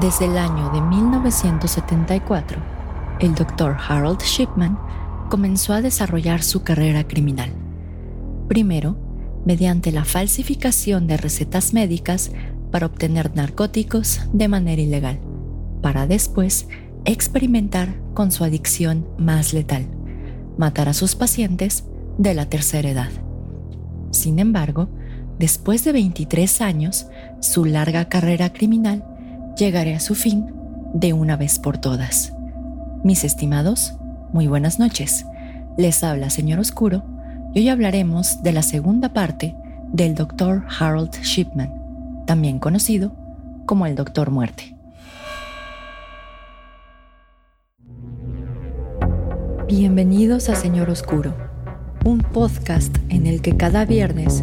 Desde el año de 1974, el Dr. Harold Shipman comenzó a desarrollar su carrera criminal. Primero, mediante la falsificación de recetas médicas para obtener narcóticos de manera ilegal, para después experimentar con su adicción más letal, matar a sus pacientes de la tercera edad. Sin embargo, después de 23 años, su larga carrera criminal llegará a su fin de una vez por todas. Mis estimados, muy buenas noches. Les habla Señor Oscuro y hoy hablaremos de la segunda parte del Dr. Harold Shipman, también conocido como el Doctor Muerte. Bienvenidos a Señor Oscuro, un podcast en el que cada viernes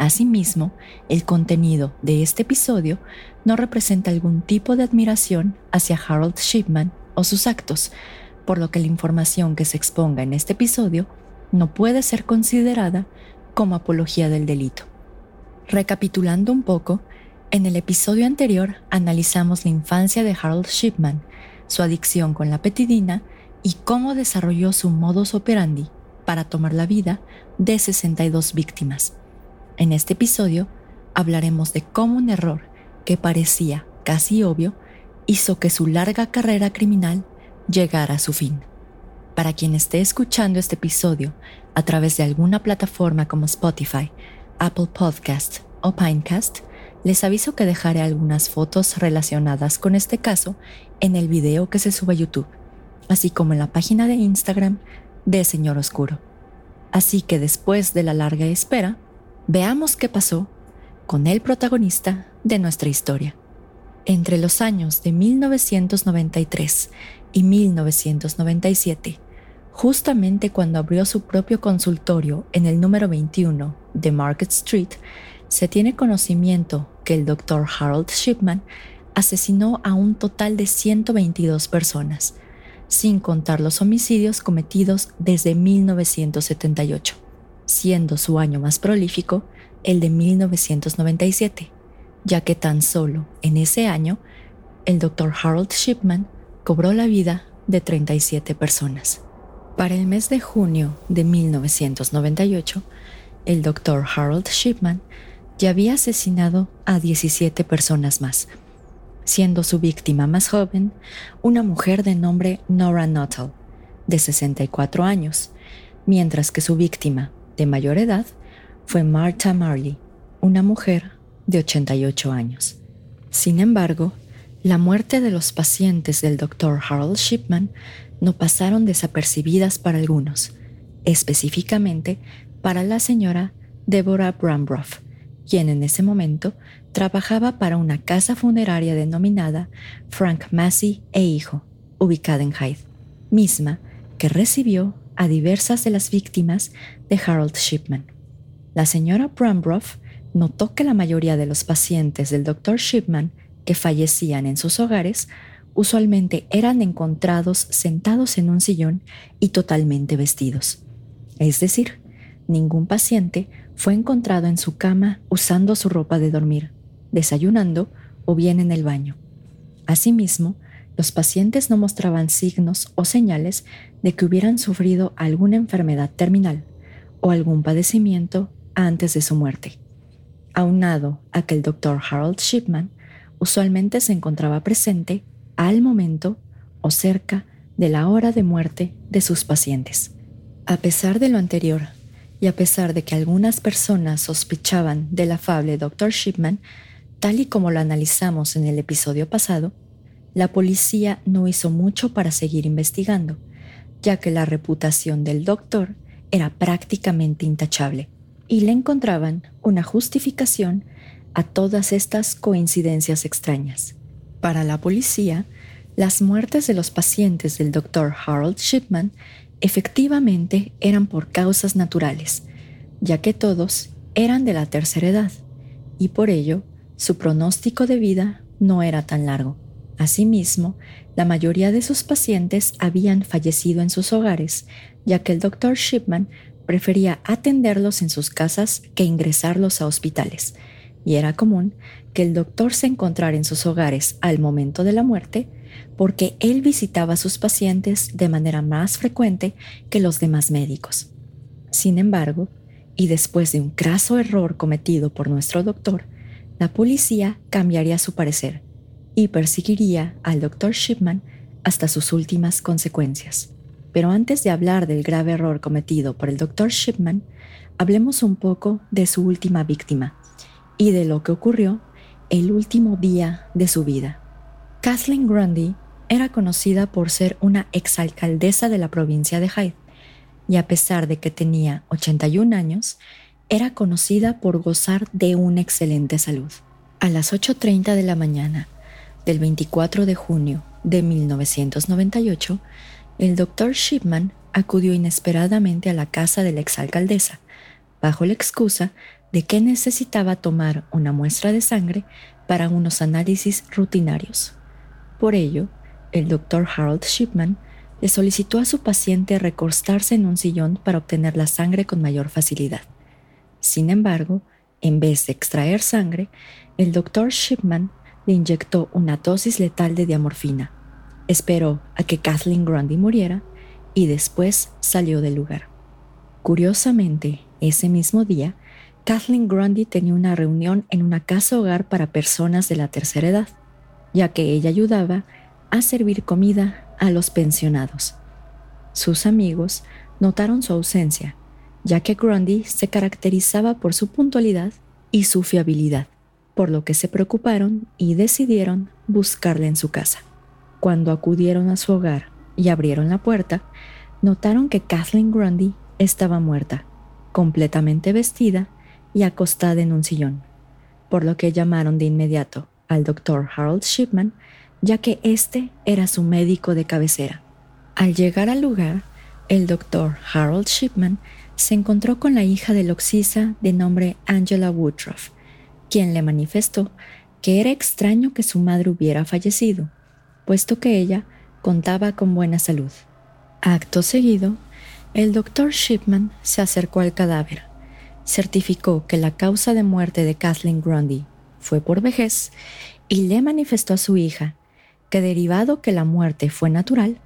Asimismo, el contenido de este episodio no representa algún tipo de admiración hacia Harold Shipman o sus actos, por lo que la información que se exponga en este episodio no puede ser considerada como apología del delito. Recapitulando un poco, en el episodio anterior analizamos la infancia de Harold Shipman, su adicción con la petidina y cómo desarrolló su modus operandi para tomar la vida de 62 víctimas. En este episodio hablaremos de cómo un error que parecía casi obvio hizo que su larga carrera criminal llegara a su fin. Para quien esté escuchando este episodio a través de alguna plataforma como Spotify, Apple Podcast o Pinecast, les aviso que dejaré algunas fotos relacionadas con este caso en el video que se sube a YouTube, así como en la página de Instagram de Señor Oscuro. Así que después de la larga espera, Veamos qué pasó con el protagonista de nuestra historia. Entre los años de 1993 y 1997, justamente cuando abrió su propio consultorio en el número 21 de Market Street, se tiene conocimiento que el Dr. Harold Shipman asesinó a un total de 122 personas, sin contar los homicidios cometidos desde 1978 siendo su año más prolífico el de 1997, ya que tan solo en ese año el Dr. Harold Shipman cobró la vida de 37 personas. Para el mes de junio de 1998, el Dr. Harold Shipman ya había asesinado a 17 personas más, siendo su víctima más joven una mujer de nombre Nora Nuttall, de 64 años, mientras que su víctima de mayor edad fue Martha Marley, una mujer de 88 años. Sin embargo, la muerte de los pacientes del Dr. Harold Shipman no pasaron desapercibidas para algunos, específicamente para la señora Deborah Brambrough, quien en ese momento trabajaba para una casa funeraria denominada Frank Massey e Hijo, ubicada en Hyde, misma que recibió a diversas de las víctimas de Harold Shipman. La señora Brambrough notó que la mayoría de los pacientes del Dr. Shipman que fallecían en sus hogares usualmente eran encontrados sentados en un sillón y totalmente vestidos. Es decir, ningún paciente fue encontrado en su cama usando su ropa de dormir, desayunando o bien en el baño. Asimismo, los pacientes no mostraban signos o señales de que hubieran sufrido alguna enfermedad terminal o algún padecimiento antes de su muerte. Aunado a que el doctor Harold Shipman usualmente se encontraba presente al momento o cerca de la hora de muerte de sus pacientes. A pesar de lo anterior, y a pesar de que algunas personas sospechaban del afable Dr. Shipman, tal y como lo analizamos en el episodio pasado, la policía no hizo mucho para seguir investigando, ya que la reputación del doctor era prácticamente intachable y le encontraban una justificación a todas estas coincidencias extrañas. Para la policía, las muertes de los pacientes del Dr. Harold Shipman efectivamente eran por causas naturales, ya que todos eran de la tercera edad, y por ello su pronóstico de vida no era tan largo. Asimismo, la mayoría de sus pacientes habían fallecido en sus hogares, ya que el Dr. Shipman prefería atenderlos en sus casas que ingresarlos a hospitales, y era común que el doctor se encontrara en sus hogares al momento de la muerte porque él visitaba a sus pacientes de manera más frecuente que los demás médicos. Sin embargo, y después de un craso error cometido por nuestro doctor, la policía cambiaría su parecer y perseguiría al doctor Shipman hasta sus últimas consecuencias. Pero antes de hablar del grave error cometido por el doctor Shipman, hablemos un poco de su última víctima y de lo que ocurrió el último día de su vida. Kathleen Grundy era conocida por ser una exalcaldesa de la provincia de Hyde y a pesar de que tenía 81 años, era conocida por gozar de una excelente salud. A las 8.30 de la mañana del 24 de junio de 1998, el doctor Shipman acudió inesperadamente a la casa de la exalcaldesa, bajo la excusa de que necesitaba tomar una muestra de sangre para unos análisis rutinarios. Por ello, el doctor Harold Shipman le solicitó a su paciente recostarse en un sillón para obtener la sangre con mayor facilidad. Sin embargo, en vez de extraer sangre, el doctor Shipman le inyectó una dosis letal de diamorfina. Esperó a que Kathleen Grundy muriera y después salió del lugar. Curiosamente, ese mismo día, Kathleen Grundy tenía una reunión en una casa hogar para personas de la tercera edad ya que ella ayudaba a servir comida a los pensionados. Sus amigos notaron su ausencia, ya que Grundy se caracterizaba por su puntualidad y su fiabilidad, por lo que se preocuparon y decidieron buscarla en su casa. Cuando acudieron a su hogar y abrieron la puerta, notaron que Kathleen Grundy estaba muerta, completamente vestida y acostada en un sillón, por lo que llamaron de inmediato al doctor Harold Shipman, ya que este era su médico de cabecera. Al llegar al lugar, el doctor Harold Shipman se encontró con la hija del Oxisa de nombre Angela Woodruff, quien le manifestó que era extraño que su madre hubiera fallecido, puesto que ella contaba con buena salud. Acto seguido, el doctor Shipman se acercó al cadáver, certificó que la causa de muerte de Kathleen Grundy fue por vejez y le manifestó a su hija que derivado que la muerte fue natural,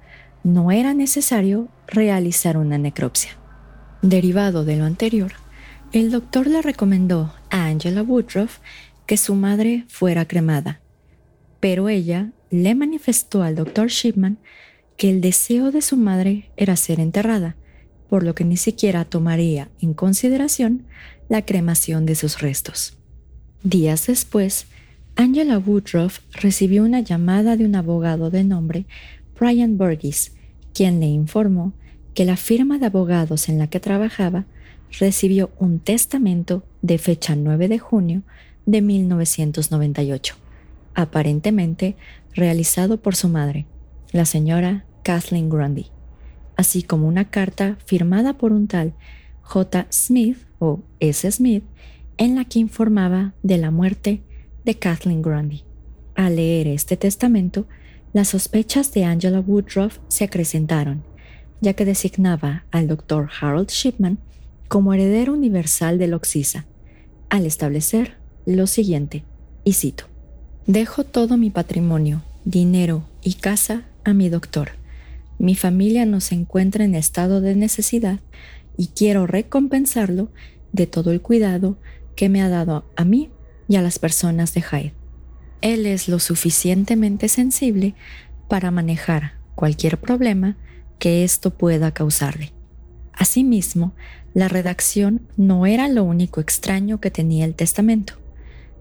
no era necesario realizar una necropsia. Derivado de lo anterior, el doctor le recomendó a Angela Woodruff que su madre fuera cremada, pero ella le manifestó al doctor Shipman que el deseo de su madre era ser enterrada, por lo que ni siquiera tomaría en consideración la cremación de sus restos. Días después, Angela Woodruff recibió una llamada de un abogado de nombre Brian Burgess, quien le informó que la firma de abogados en la que trabajaba recibió un testamento de fecha 9 de junio de 1998, aparentemente realizado por su madre, la señora Kathleen Grundy, así como una carta firmada por un tal J. Smith o S. Smith en la que informaba de la muerte de Kathleen Grundy. Al leer este testamento, las sospechas de Angela Woodruff se acrecentaron, ya que designaba al Dr. Harold Shipman como heredero universal del Oxisa, al establecer lo siguiente, y cito, Dejo todo mi patrimonio, dinero y casa a mi doctor. Mi familia no se encuentra en estado de necesidad y quiero recompensarlo de todo el cuidado que me ha dado a mí y a las personas de Hyde. Él es lo suficientemente sensible para manejar cualquier problema que esto pueda causarle. Asimismo, la redacción no era lo único extraño que tenía el testamento,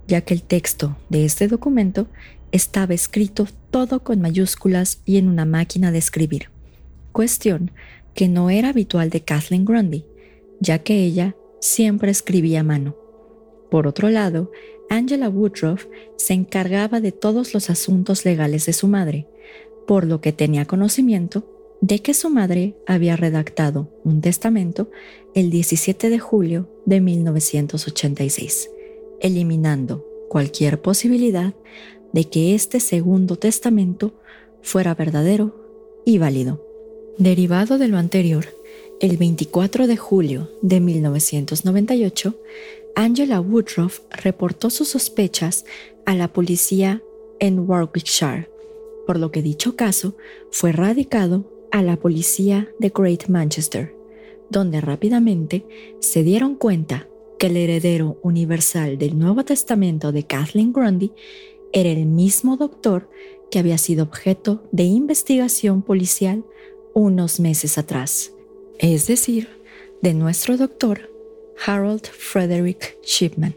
ya que el texto de este documento estaba escrito todo con mayúsculas y en una máquina de escribir, cuestión que no era habitual de Kathleen Grundy, ya que ella siempre escribía a mano. Por otro lado, Angela Woodruff se encargaba de todos los asuntos legales de su madre, por lo que tenía conocimiento de que su madre había redactado un testamento el 17 de julio de 1986, eliminando cualquier posibilidad de que este segundo testamento fuera verdadero y válido. Derivado de lo anterior, el 24 de julio de 1998, Angela Woodruff reportó sus sospechas a la policía en Warwickshire, por lo que dicho caso fue radicado a la policía de Great Manchester, donde rápidamente se dieron cuenta que el heredero universal del Nuevo Testamento de Kathleen Grundy era el mismo doctor que había sido objeto de investigación policial unos meses atrás, es decir, de nuestro doctor Harold Frederick Shipman.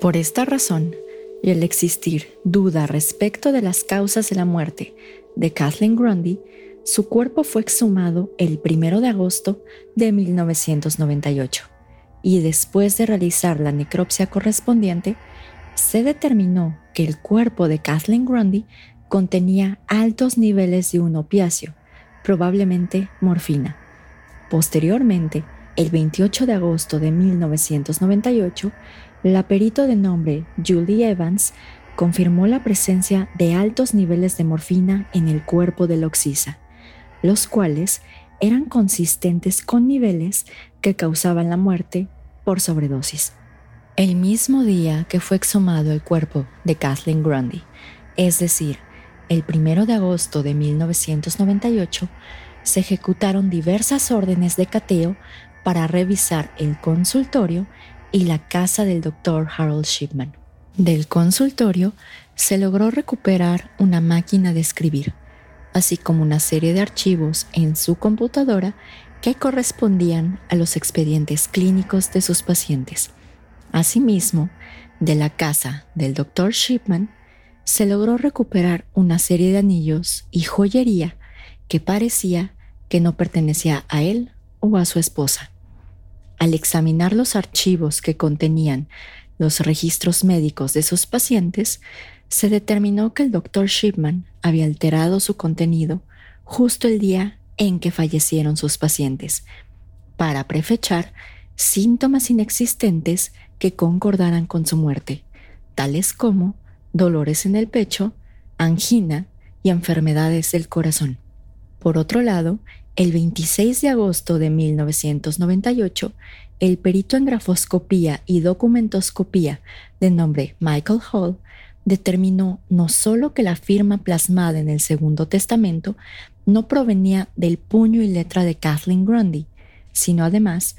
Por esta razón, y el existir duda respecto de las causas de la muerte de Kathleen Grundy, su cuerpo fue exhumado el 1 de agosto de 1998 y después de realizar la necropsia correspondiente, se determinó que el cuerpo de Kathleen Grundy contenía altos niveles de un opiáceo, probablemente morfina. Posteriormente, el 28 de agosto de 1998, la perito de nombre Julie Evans confirmó la presencia de altos niveles de morfina en el cuerpo de Loxisa, los cuales eran consistentes con niveles que causaban la muerte por sobredosis. El mismo día que fue exhumado el cuerpo de Kathleen Grundy, es decir, el 1 de agosto de 1998, se ejecutaron diversas órdenes de cateo para revisar el consultorio y la casa del doctor Harold Shipman. Del consultorio se logró recuperar una máquina de escribir, así como una serie de archivos en su computadora que correspondían a los expedientes clínicos de sus pacientes. Asimismo, de la casa del doctor Shipman se logró recuperar una serie de anillos y joyería que parecía que no pertenecía a él o a su esposa. Al examinar los archivos que contenían los registros médicos de sus pacientes, se determinó que el doctor Shipman había alterado su contenido justo el día en que fallecieron sus pacientes, para prefechar síntomas inexistentes que concordaran con su muerte, tales como dolores en el pecho, angina y enfermedades del corazón. Por otro lado, el 26 de agosto de 1998, el perito en grafoscopía y documentoscopía de nombre Michael Hall determinó no solo que la firma plasmada en el Segundo Testamento no provenía del puño y letra de Kathleen Grundy, sino además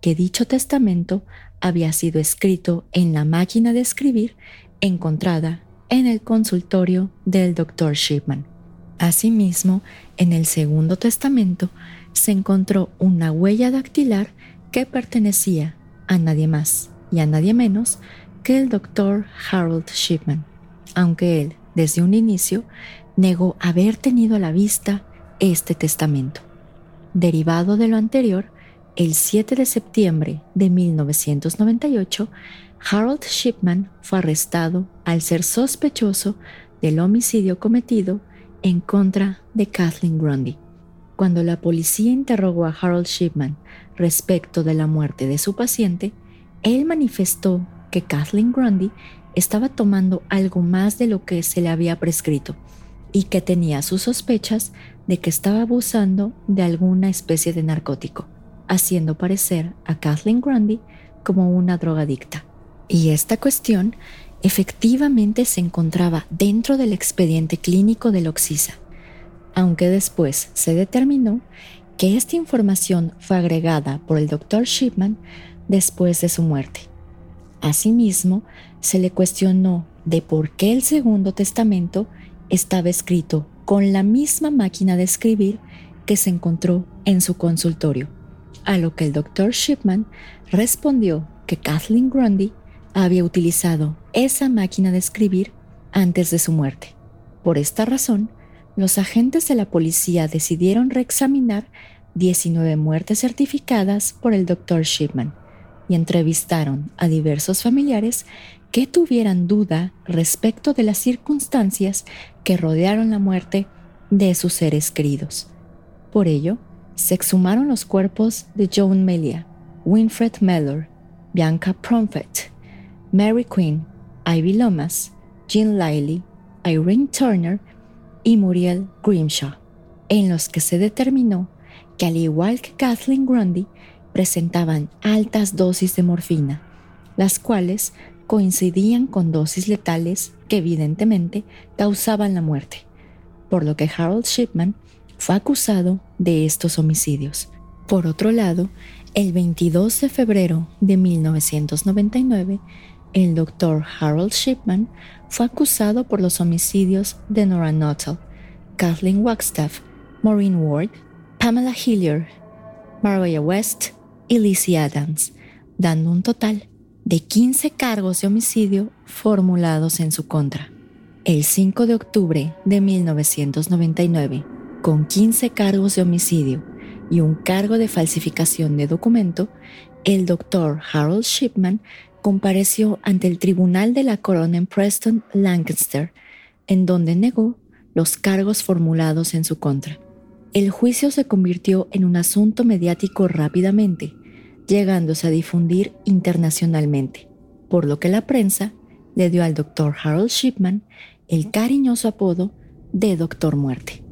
que dicho testamento había sido escrito en la máquina de escribir encontrada en el consultorio del Dr. Shipman. Asimismo, en el Segundo Testamento se encontró una huella dactilar que pertenecía a nadie más y a nadie menos que el doctor Harold Shipman, aunque él, desde un inicio, negó haber tenido a la vista este testamento. Derivado de lo anterior, el 7 de septiembre de 1998, Harold Shipman fue arrestado al ser sospechoso del homicidio cometido en contra de Kathleen Grundy. Cuando la policía interrogó a Harold Shipman respecto de la muerte de su paciente, él manifestó que Kathleen Grundy estaba tomando algo más de lo que se le había prescrito y que tenía sus sospechas de que estaba abusando de alguna especie de narcótico, haciendo parecer a Kathleen Grundy como una drogadicta. Y esta cuestión efectivamente se encontraba dentro del expediente clínico del Oxisa, aunque después se determinó que esta información fue agregada por el Dr. Shipman después de su muerte. Asimismo, se le cuestionó de por qué el Segundo Testamento estaba escrito con la misma máquina de escribir que se encontró en su consultorio, a lo que el doctor Shipman respondió que Kathleen Grundy había utilizado esa máquina de escribir antes de su muerte. Por esta razón, los agentes de la policía decidieron reexaminar 19 muertes certificadas por el Dr. Shipman y entrevistaron a diversos familiares que tuvieran duda respecto de las circunstancias que rodearon la muerte de sus seres queridos. Por ello, se exhumaron los cuerpos de Joan Melia, Winfred Mellor, Bianca Promfet, Mary Quinn, Ivy Lomas, Jean Liley, Irene Turner y Muriel Grimshaw, en los que se determinó que al igual que Kathleen Grundy, presentaban altas dosis de morfina, las cuales coincidían con dosis letales que evidentemente causaban la muerte, por lo que Harold Shipman fue acusado de estos homicidios. Por otro lado, el 22 de febrero de 1999, el doctor Harold Shipman fue acusado por los homicidios de Nora Nuttall, Kathleen Wagstaff, Maureen Ward, Pamela Hillier, Maria West y Lizzie Adams, dando un total de 15 cargos de homicidio formulados en su contra. El 5 de octubre de 1999, con 15 cargos de homicidio y un cargo de falsificación de documento, el doctor Harold Shipman compareció ante el tribunal de la corona en Preston, Lancaster, en donde negó los cargos formulados en su contra. El juicio se convirtió en un asunto mediático rápidamente, llegándose a difundir internacionalmente, por lo que la prensa le dio al doctor Harold Shipman el cariñoso apodo de Doctor Muerte.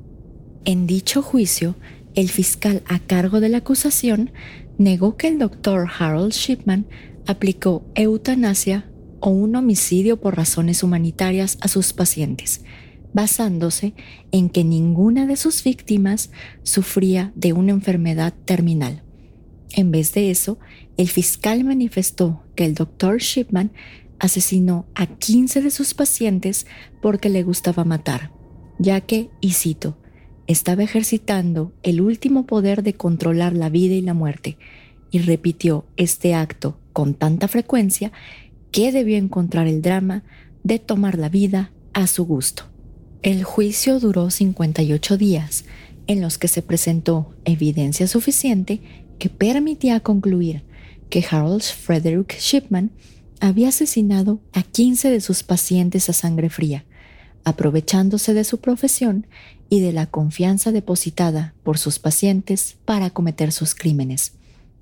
En dicho juicio, el fiscal a cargo de la acusación negó que el doctor Harold Shipman aplicó eutanasia o un homicidio por razones humanitarias a sus pacientes, basándose en que ninguna de sus víctimas sufría de una enfermedad terminal. En vez de eso, el fiscal manifestó que el doctor Shipman asesinó a 15 de sus pacientes porque le gustaba matar, ya que, y cito, estaba ejercitando el último poder de controlar la vida y la muerte, y repitió este acto con tanta frecuencia que debió encontrar el drama de tomar la vida a su gusto. El juicio duró 58 días, en los que se presentó evidencia suficiente que permitía concluir que Harold Frederick Shipman había asesinado a 15 de sus pacientes a sangre fría, aprovechándose de su profesión y de la confianza depositada por sus pacientes para cometer sus crímenes,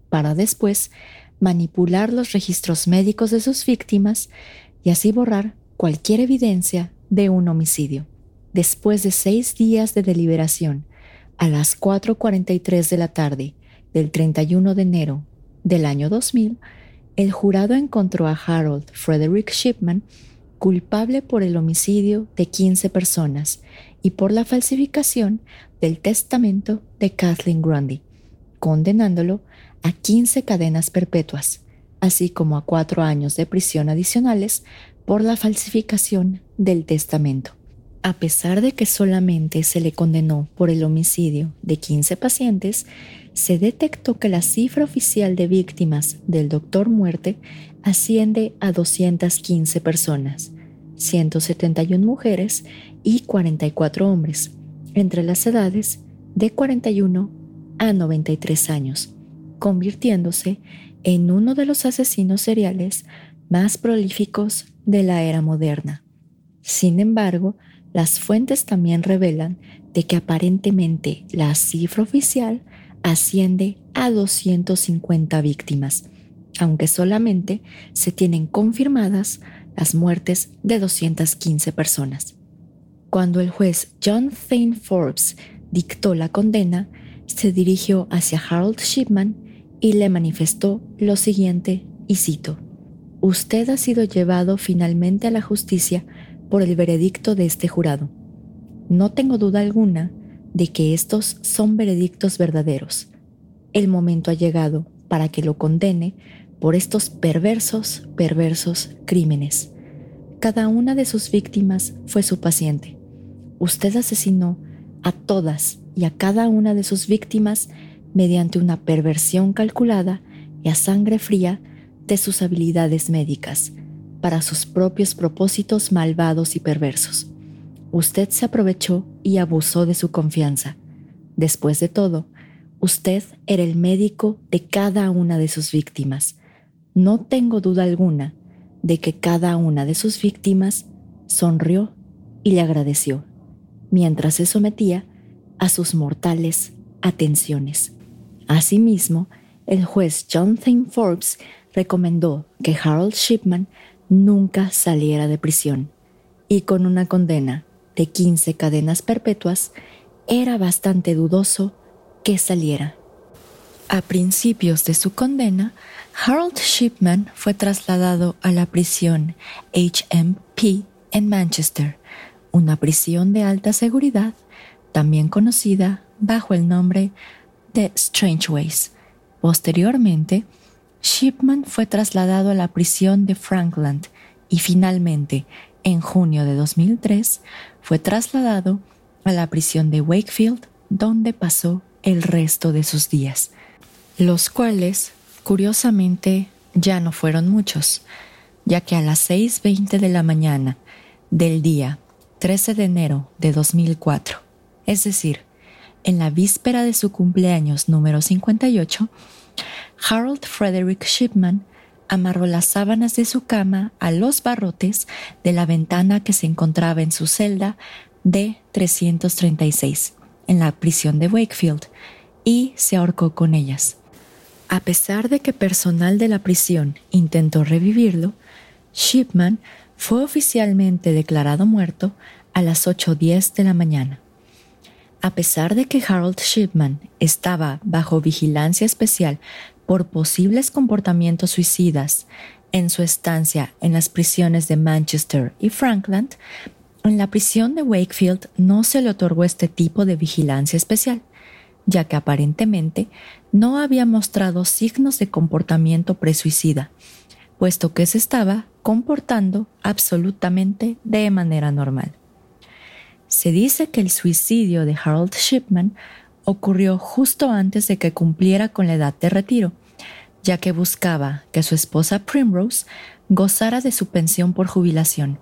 para después manipular los registros médicos de sus víctimas y así borrar cualquier evidencia de un homicidio. Después de seis días de deliberación, a las 4.43 de la tarde del 31 de enero del año 2000, el jurado encontró a Harold Frederick Shipman culpable por el homicidio de 15 personas y por la falsificación del testamento de Kathleen Grundy, condenándolo a 15 cadenas perpetuas, así como a cuatro años de prisión adicionales por la falsificación del testamento. A pesar de que solamente se le condenó por el homicidio de 15 pacientes, se detectó que la cifra oficial de víctimas del doctor muerte asciende a 215 personas, 171 mujeres y 44 hombres, entre las edades de 41 a 93 años convirtiéndose en uno de los asesinos seriales más prolíficos de la era moderna. Sin embargo, las fuentes también revelan de que aparentemente la cifra oficial asciende a 250 víctimas, aunque solamente se tienen confirmadas las muertes de 215 personas. Cuando el juez John Thane Forbes dictó la condena, se dirigió hacia Harold Shipman y le manifestó lo siguiente, y cito, Usted ha sido llevado finalmente a la justicia por el veredicto de este jurado. No tengo duda alguna de que estos son veredictos verdaderos. El momento ha llegado para que lo condene por estos perversos, perversos crímenes. Cada una de sus víctimas fue su paciente. usted asesinó a todas y a cada una de sus víctimas mediante una perversión calculada y a sangre fría de sus habilidades médicas para sus propios propósitos malvados y perversos. Usted se aprovechó y abusó de su confianza. Después de todo, usted era el médico de cada una de sus víctimas. No tengo duda alguna de que cada una de sus víctimas sonrió y le agradeció, mientras se sometía a sus mortales atenciones. Asimismo, el juez Jonathan Forbes recomendó que Harold Shipman nunca saliera de prisión y con una condena de 15 cadenas perpetuas, era bastante dudoso que saliera. A principios de su condena, Harold Shipman fue trasladado a la prisión HMP en Manchester, una prisión de alta seguridad, también conocida bajo el nombre de Strangeways. Posteriormente, Shipman fue trasladado a la prisión de Frankland y finalmente, en junio de 2003, fue trasladado a la prisión de Wakefield, donde pasó el resto de sus días, los cuales, curiosamente, ya no fueron muchos, ya que a las 6.20 de la mañana del día 13 de enero de 2004, es decir, en la víspera de su cumpleaños número 58, Harold Frederick Shipman amarró las sábanas de su cama a los barrotes de la ventana que se encontraba en su celda de 336 en la prisión de Wakefield y se ahorcó con ellas. A pesar de que personal de la prisión intentó revivirlo, Shipman fue oficialmente declarado muerto a las 8.10 de la mañana. A pesar de que Harold Shipman estaba bajo vigilancia especial por posibles comportamientos suicidas en su estancia en las prisiones de Manchester y Frankland, en la prisión de Wakefield no se le otorgó este tipo de vigilancia especial, ya que aparentemente no había mostrado signos de comportamiento presuicida, puesto que se estaba comportando absolutamente de manera normal. Se dice que el suicidio de Harold Shipman ocurrió justo antes de que cumpliera con la edad de retiro, ya que buscaba que su esposa Primrose gozara de su pensión por jubilación,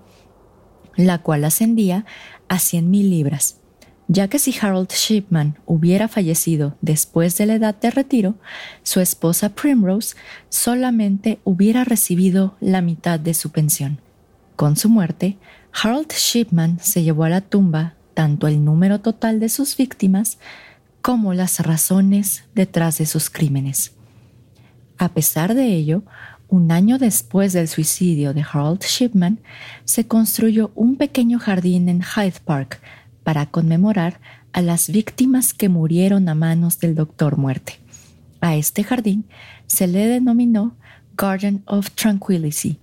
la cual ascendía a 100 mil libras, ya que si Harold Shipman hubiera fallecido después de la edad de retiro, su esposa Primrose solamente hubiera recibido la mitad de su pensión. Con su muerte, Harold Shipman se llevó a la tumba tanto el número total de sus víctimas como las razones detrás de sus crímenes. A pesar de ello, un año después del suicidio de Harold Shipman, se construyó un pequeño jardín en Hyde Park para conmemorar a las víctimas que murieron a manos del Doctor Muerte. A este jardín se le denominó Garden of Tranquility,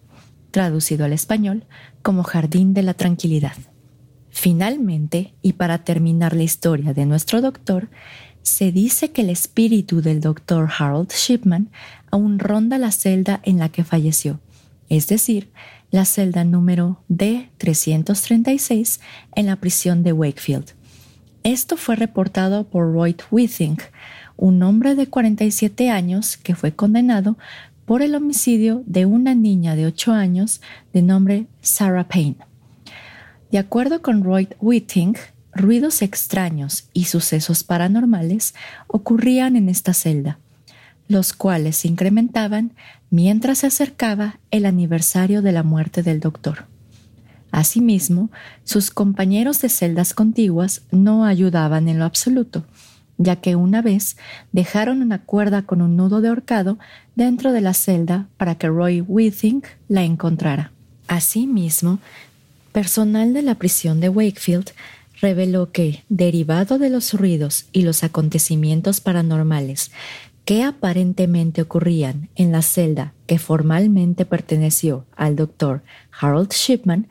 traducido al español como Jardín de la Tranquilidad. Finalmente, y para terminar la historia de nuestro doctor, se dice que el espíritu del doctor Harold Shipman aún ronda la celda en la que falleció, es decir, la celda número D336 en la prisión de Wakefield. Esto fue reportado por Roy Withing, un hombre de 47 años que fue condenado por el homicidio de una niña de 8 años de nombre Sarah Payne. De acuerdo con Roy Whiting, ruidos extraños y sucesos paranormales ocurrían en esta celda, los cuales se incrementaban mientras se acercaba el aniversario de la muerte del doctor. Asimismo, sus compañeros de celdas contiguas no ayudaban en lo absoluto, ya que una vez dejaron una cuerda con un nudo de ahorcado dentro de la celda para que Roy Whiting la encontrara. Asimismo, Personal de la prisión de Wakefield reveló que, derivado de los ruidos y los acontecimientos paranormales que aparentemente ocurrían en la celda que formalmente perteneció al doctor Harold Shipman,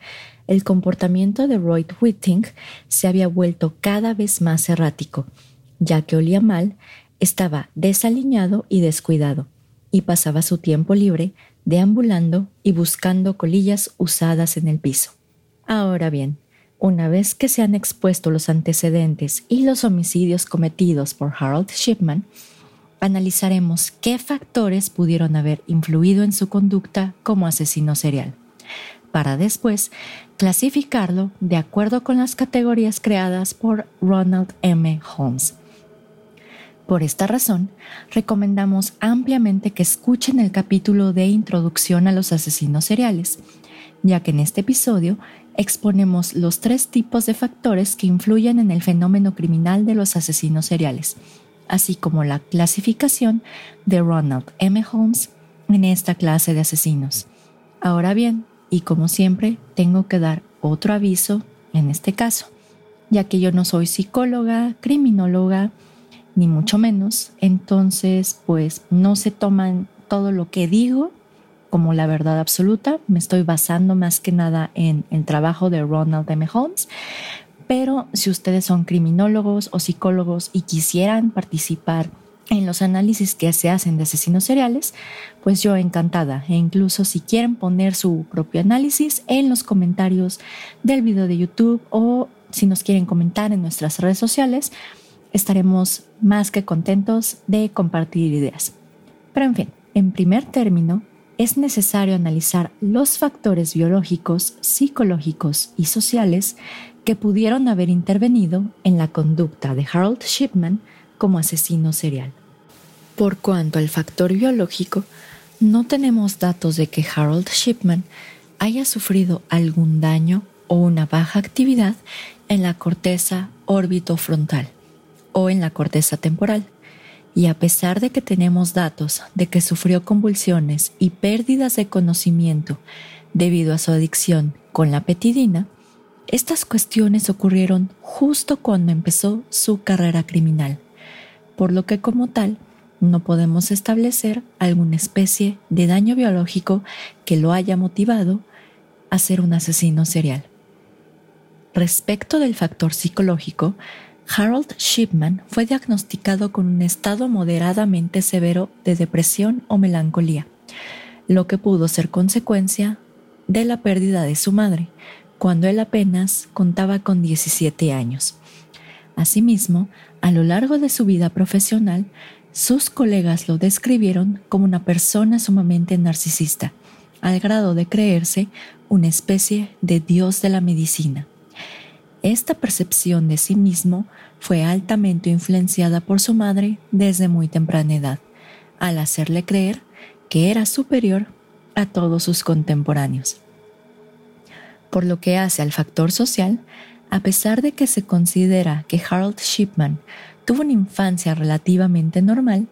el comportamiento de Roy Whiting se había vuelto cada vez más errático, ya que olía mal, estaba desaliñado y descuidado, y pasaba su tiempo libre deambulando y buscando colillas usadas en el piso. Ahora bien, Una vez que se han expuesto los antecedentes y los homicidios cometidos por Harold Shipman, analizaremos qué factores pudieron haber influido en su conducta como asesino serial, para después clasificarlo de acuerdo con las categorías creadas por Ronald M. Holmes. Por esta razón, recomendamos ampliamente que escuchen el capítulo de Introducción a los asesinos seriales, ya que en este episodio exponemos los tres tipos de factores que influyen en el fenómeno criminal de los asesinos seriales, así como la clasificación de Ronald M. Holmes en esta clase de asesinos. Ahora bien, y como siempre, tengo que dar otro aviso en este caso, ya que yo no soy psicóloga, criminóloga, ni mucho menos, entonces pues no se toman todo lo que digo como la verdad absoluta. Me estoy basando más que nada en el trabajo de Ronald M. Holmes. Pero si ustedes son criminólogos o psicólogos y quisieran participar en los análisis que se hacen de asesinos seriales, pues yo encantada. E incluso si quieren poner su propio análisis en los comentarios del video de YouTube o si nos quieren comentar en nuestras redes sociales, estaremos más que contentos de compartir ideas. Pero en fin, en primer término, es necesario analizar los factores biológicos, psicológicos y sociales que pudieron haber intervenido en la conducta de Harold Shipman como asesino serial. Por cuanto al factor biológico, no tenemos datos de que Harold Shipman haya sufrido algún daño o una baja actividad en la corteza órbito-frontal o en la corteza temporal y a pesar de que tenemos datos de que sufrió convulsiones y pérdidas de conocimiento debido a su adicción con la petidina, estas cuestiones ocurrieron justo cuando empezó su carrera criminal, por lo que como tal no podemos establecer alguna especie de daño biológico que lo haya motivado a ser un asesino serial. Respecto del factor psicológico, Harold Shipman fue diagnosticado con un estado moderadamente severo de depresión o melancolía, lo que pudo ser consecuencia de la pérdida de su madre, cuando él apenas contaba con 17 años. Asimismo, a lo largo de su vida profesional, sus colegas lo describieron como una persona sumamente narcisista, al grado de creerse una especie de dios de la medicina. Esta percepción de sí mismo fue altamente influenciada por su madre desde muy temprana edad, al hacerle creer que era superior a todos sus contemporáneos. Por lo que hace al factor social, a pesar de que se considera que Harold Shipman tuvo una infancia relativamente normal,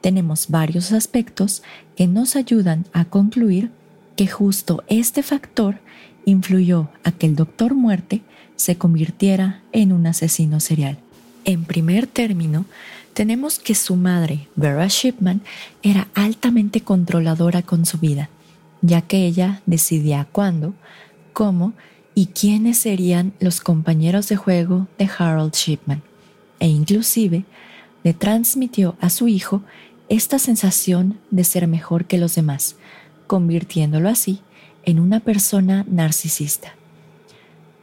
tenemos varios aspectos que nos ayudan a concluir que justo este factor influyó a que el doctor muerte se convirtiera en un asesino serial. En primer término, tenemos que su madre, Vera Shipman, era altamente controladora con su vida, ya que ella decidía cuándo, cómo y quiénes serían los compañeros de juego de Harold Shipman, e inclusive le transmitió a su hijo esta sensación de ser mejor que los demás, convirtiéndolo así en una persona narcisista.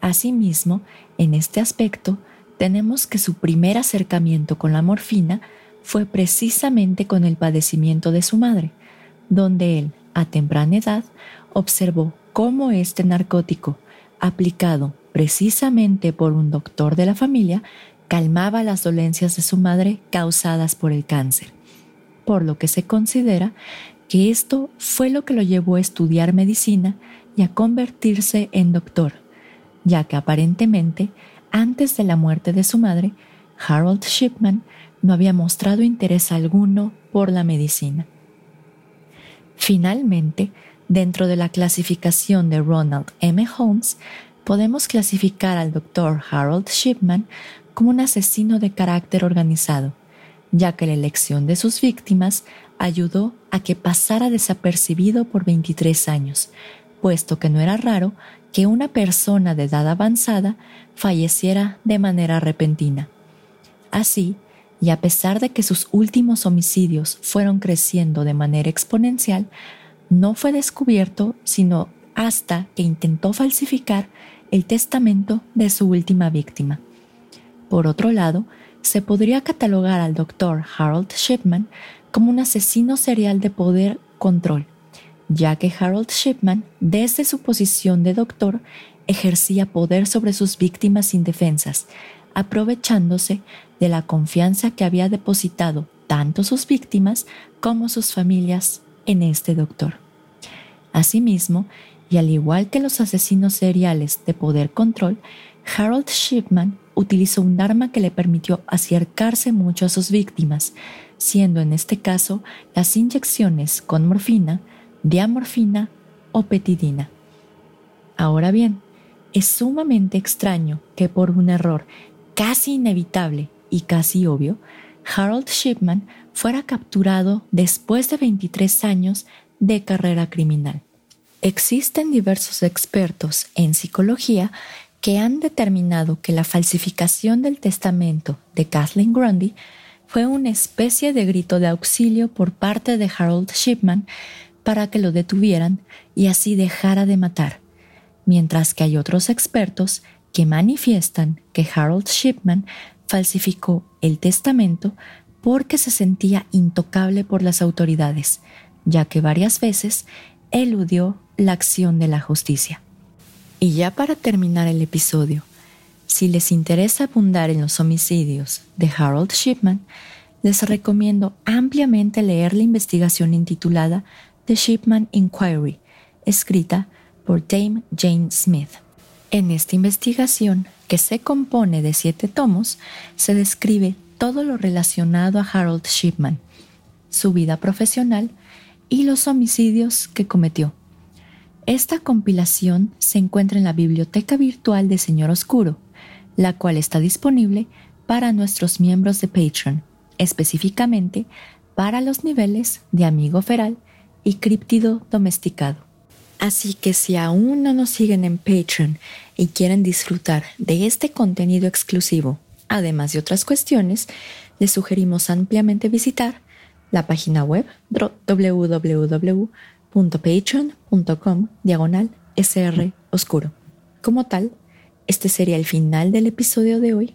Asimismo, en este aspecto, tenemos que su primer acercamiento con la morfina fue precisamente con el padecimiento de su madre, donde él, a temprana edad, observó cómo este narcótico, aplicado precisamente por un doctor de la familia, calmaba las dolencias de su madre causadas por el cáncer, por lo que se considera que esto fue lo que lo llevó a estudiar medicina y a convertirse en doctor, ya que aparentemente, antes de la muerte de su madre, Harold Shipman no había mostrado interés alguno por la medicina. Finalmente, dentro de la clasificación de Ronald M. Holmes, podemos clasificar al doctor Harold Shipman como un asesino de carácter organizado, ya que la elección de sus víctimas ayudó a que pasara desapercibido por 23 años, puesto que no era raro que una persona de edad avanzada falleciera de manera repentina. Así, y a pesar de que sus últimos homicidios fueron creciendo de manera exponencial, no fue descubierto sino hasta que intentó falsificar el testamento de su última víctima. Por otro lado, se podría catalogar al doctor Harold Shipman como un asesino serial de poder control, ya que Harold Shipman, desde su posición de doctor, ejercía poder sobre sus víctimas indefensas, aprovechándose de la confianza que había depositado tanto sus víctimas como sus familias en este doctor. Asimismo, y al igual que los asesinos seriales de poder control, Harold Shipman utilizó un arma que le permitió acercarse mucho a sus víctimas, siendo en este caso las inyecciones con morfina, diamorfina o petidina. Ahora bien, es sumamente extraño que por un error casi inevitable y casi obvio, Harold Shipman fuera capturado después de 23 años de carrera criminal. Existen diversos expertos en psicología que han determinado que la falsificación del testamento de Kathleen Grundy fue una especie de grito de auxilio por parte de Harold Shipman para que lo detuvieran y así dejara de matar, mientras que hay otros expertos que manifiestan que Harold Shipman falsificó el testamento porque se sentía intocable por las autoridades, ya que varias veces eludió la acción de la justicia. Y ya para terminar el episodio, si les interesa abundar en los homicidios de Harold Shipman, les recomiendo ampliamente leer la investigación intitulada The Shipman Inquiry, escrita por Dame Jane Smith. En esta investigación, que se compone de siete tomos, se describe todo lo relacionado a Harold Shipman, su vida profesional y los homicidios que cometió. Esta compilación se encuentra en la Biblioteca Virtual de Señor Oscuro, la cual está disponible para nuestros miembros de Patreon, específicamente para los niveles de Amigo Feral y Críptido Domesticado. Así que si aún no nos siguen en Patreon y quieren disfrutar de este contenido exclusivo Además de otras cuestiones, les sugerimos ampliamente visitar la página web www.patreon.com diagonal SR Oscuro. Como tal, este sería el final del episodio de hoy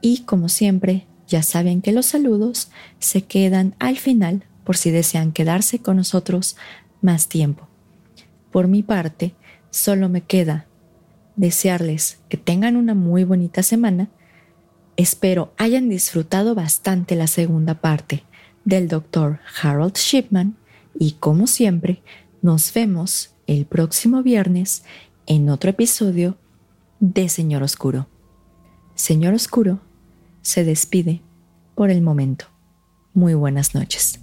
y como siempre, ya saben que los saludos se quedan al final por si desean quedarse con nosotros más tiempo. Por mi parte, solo me queda desearles que tengan una muy bonita semana Espero hayan disfrutado bastante la segunda parte del Dr. Harold Shipman y como siempre, nos vemos el próximo viernes en otro episodio de Señor Oscuro. Señor Oscuro se despide por el momento. Muy buenas noches.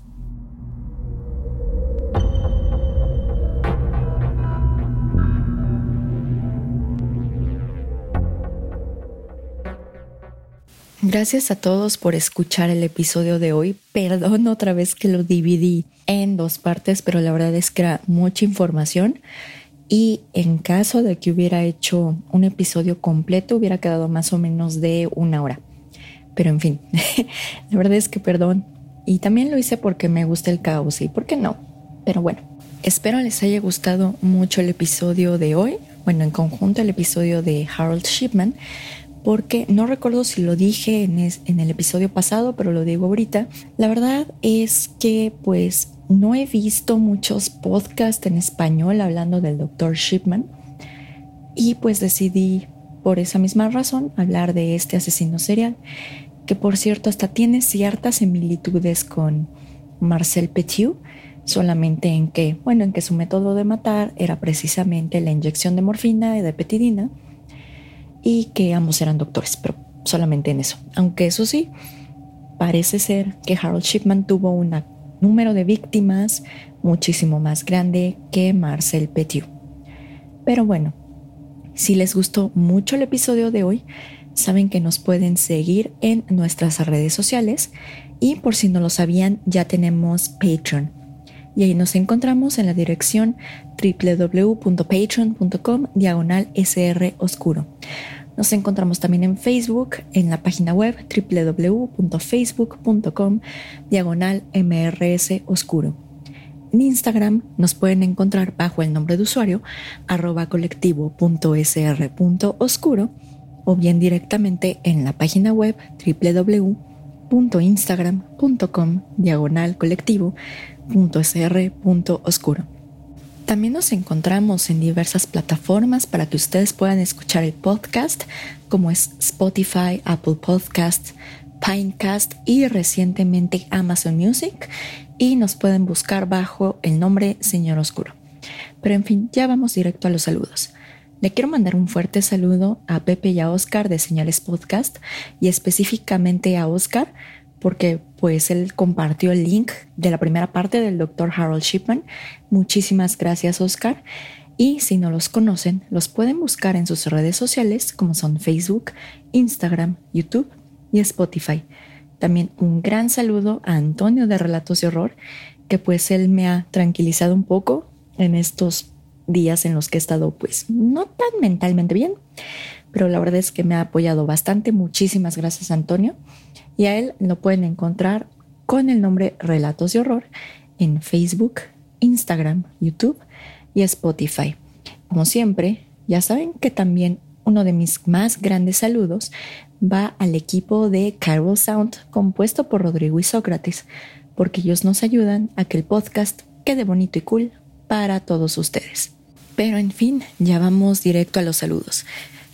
Gracias a todos por escuchar el episodio de hoy. Perdón otra vez que lo dividí en dos partes, pero la verdad es que era mucha información. Y en caso de que hubiera hecho un episodio completo, hubiera quedado más o menos de una hora. Pero en fin, la verdad es que perdón. Y también lo hice porque me gusta el caos y por qué no. Pero bueno, espero les haya gustado mucho el episodio de hoy. Bueno, en conjunto el episodio de Harold Shipman porque no recuerdo si lo dije en, el episodio pasado, pero lo digo ahorita. La verdad es que pues no he visto muchos podcasts en español hablando del Dr. Shipman y pues decidí por esa misma razón hablar de este asesino serial, que por cierto hasta tiene ciertas similitudes con Marcel Petiot, solamente en que, bueno, en que su método de matar era precisamente la inyección de morfina y de petidina y que ambos eran doctores, pero solamente en eso. Aunque eso sí, parece ser que Harold Shipman tuvo un número de víctimas muchísimo más grande que Marcel Petiot. Pero bueno, si les gustó mucho el episodio de hoy, saben que nos pueden seguir en nuestras redes sociales y por si no lo sabían, ya tenemos Patreon. Y ahí nos encontramos en la dirección www.patreon.com diagonal SR Oscuro. Nos encontramos también en Facebook, en la página web www.facebook.com diagonal MRS Oscuro. En Instagram nos pueden encontrar bajo el nombre de usuario arroba colectivo.sr.oscuro o bien directamente en la página web www.instagram.com diagonal colectivo.sr.oscuro. También nos encontramos en diversas plataformas para que ustedes puedan escuchar el podcast, como es Spotify, Apple Podcast, Pinecast y recientemente Amazon Music, y nos pueden buscar bajo el nombre Señor Oscuro. Pero en fin, ya vamos directo a los saludos. Le quiero mandar un fuerte saludo a Pepe y a Oscar de Señales Podcast y específicamente a Oscar porque pues él compartió el link de la primera parte del Dr. Harold Shipman. Muchísimas gracias Oscar. Y si no los conocen, los pueden buscar en sus redes sociales como son Facebook, Instagram, YouTube y Spotify. También un gran saludo a Antonio de Relatos de Horror, que pues él me ha tranquilizado un poco en estos días en los que he estado pues no tan mentalmente bien, pero la verdad es que me ha apoyado bastante. Muchísimas gracias Antonio y a él lo pueden encontrar con el nombre Relatos de Horror en Facebook, Instagram, YouTube y Spotify. Como siempre, ya saben que también uno de mis más grandes saludos va al equipo de Carol Sound compuesto por Rodrigo y Sócrates, porque ellos nos ayudan a que el podcast quede bonito y cool para todos ustedes. Pero en fin, ya vamos directo a los saludos.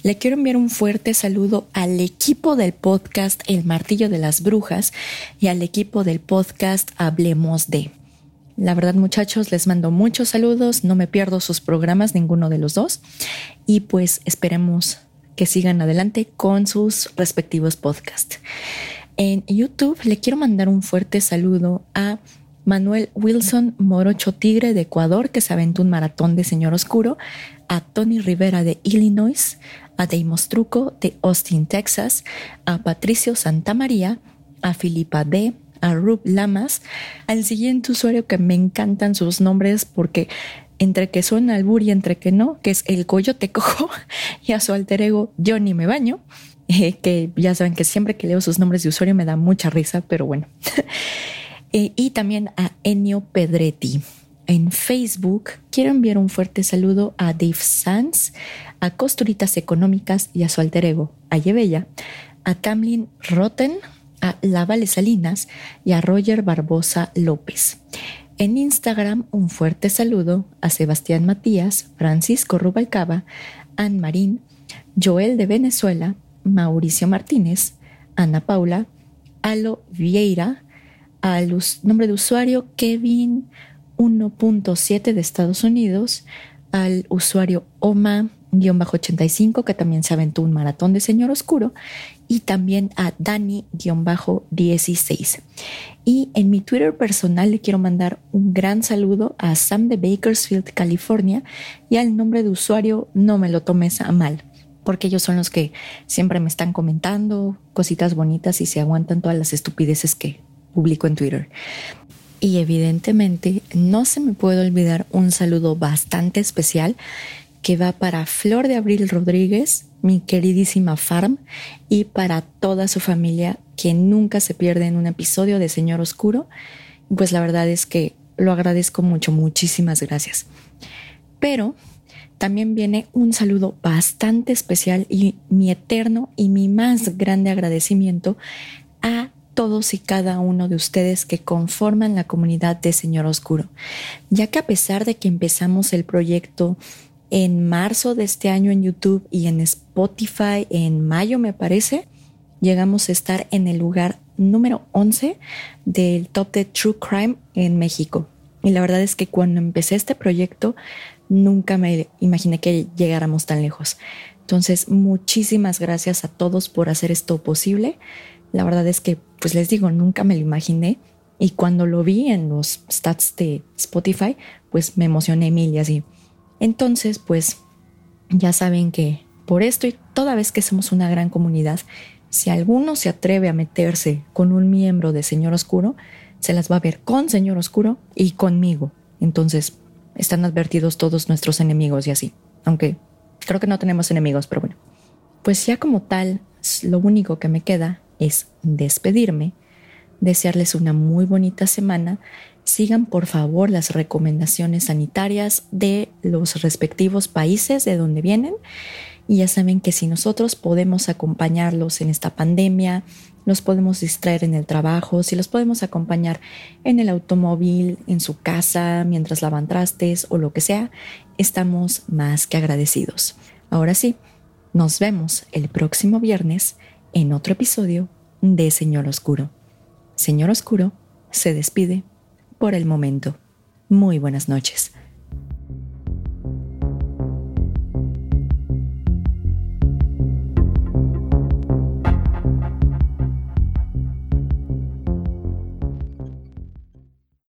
Le quiero enviar un fuerte saludo al equipo del podcast El Martillo de las Brujas y al equipo del podcast Hablemos de. La verdad muchachos, les mando muchos saludos, no me pierdo sus programas, ninguno de los dos, y pues esperemos que sigan adelante con sus respectivos podcasts. En YouTube le quiero mandar un fuerte saludo a Manuel Wilson Morocho Tigre de Ecuador, que se aventó un maratón de Señor Oscuro, a Tony Rivera de Illinois, a Deimos Truco de Austin, Texas, a Patricio Santamaría, a Filipa D., a Rub Lamas, al siguiente usuario que me encantan sus nombres porque entre que son albur y entre que no, que es el Coyote Cojo, y a su alter ego Johnny Me Baño, eh, que ya saben que siempre que leo sus nombres de usuario me da mucha risa, pero bueno. Eh, y también a Enio Pedretti en Facebook, quiero enviar un fuerte saludo a Dave Sanz, a Costuritas Económicas y a su alter ego, a Yebella, a Tamlin Rotten, a Lavale Salinas y a Roger Barbosa López. En Instagram, un fuerte saludo a Sebastián Matías, Francisco Rubalcaba, Ann Marín, Joel de Venezuela, Mauricio Martínez, Ana Paula, Alo Vieira, al nombre de usuario Kevin 1.7 de Estados Unidos, al usuario Oma-85, que también se aventó un maratón de Señor Oscuro, y también a Dani-16. Y en mi Twitter personal le quiero mandar un gran saludo a Sam de Bakersfield, California, y al nombre de usuario no me lo tomes a mal porque ellos son los que siempre me están comentando cositas bonitas y se aguantan todas las estupideces que publico en Twitter. Y evidentemente no se me puede olvidar un saludo bastante especial que va para Flor de Abril Rodríguez, mi queridísima Farm, y para toda su familia que nunca se pierde en un episodio de Señor Oscuro. Pues la verdad es que lo agradezco mucho, muchísimas gracias. Pero también viene un saludo bastante especial y mi eterno y mi más grande agradecimiento a todos y cada uno de ustedes que conforman la comunidad de Señor Oscuro, ya que a pesar de que empezamos el proyecto en marzo de este año en YouTube y en Spotify en mayo me parece, llegamos a estar en el lugar número 11 del top de True Crime en México. Y la verdad es que cuando empecé este proyecto nunca me imaginé que llegáramos tan lejos. Entonces, muchísimas gracias a todos por hacer esto posible. La verdad es que, pues les digo, nunca me lo imaginé. Y cuando lo vi en los stats de Spotify, pues me emocioné mil y así. Entonces, pues ya saben que por esto y toda vez que somos una gran comunidad, si alguno se atreve a meterse con un miembro de Señor Oscuro, se las va a ver con Señor Oscuro y conmigo. Entonces, están advertidos todos nuestros enemigos y así. Aunque creo que no tenemos enemigos, pero bueno. Pues ya como tal, lo único que me queda es despedirme, desearles una muy bonita semana sigan por favor las recomendaciones sanitarias de los respectivos países de donde vienen. Y ya saben que si nosotros podemos acompañarlos en esta pandemia, los podemos distraer en el trabajo, si los podemos acompañar en el automóvil, en su casa, mientras lavan trastes o lo que sea, estamos más que agradecidos. Ahora sí, nos vemos el próximo viernes en otro episodio de Señor Oscuro. Señor Oscuro se despide por el momento. Muy buenas noches.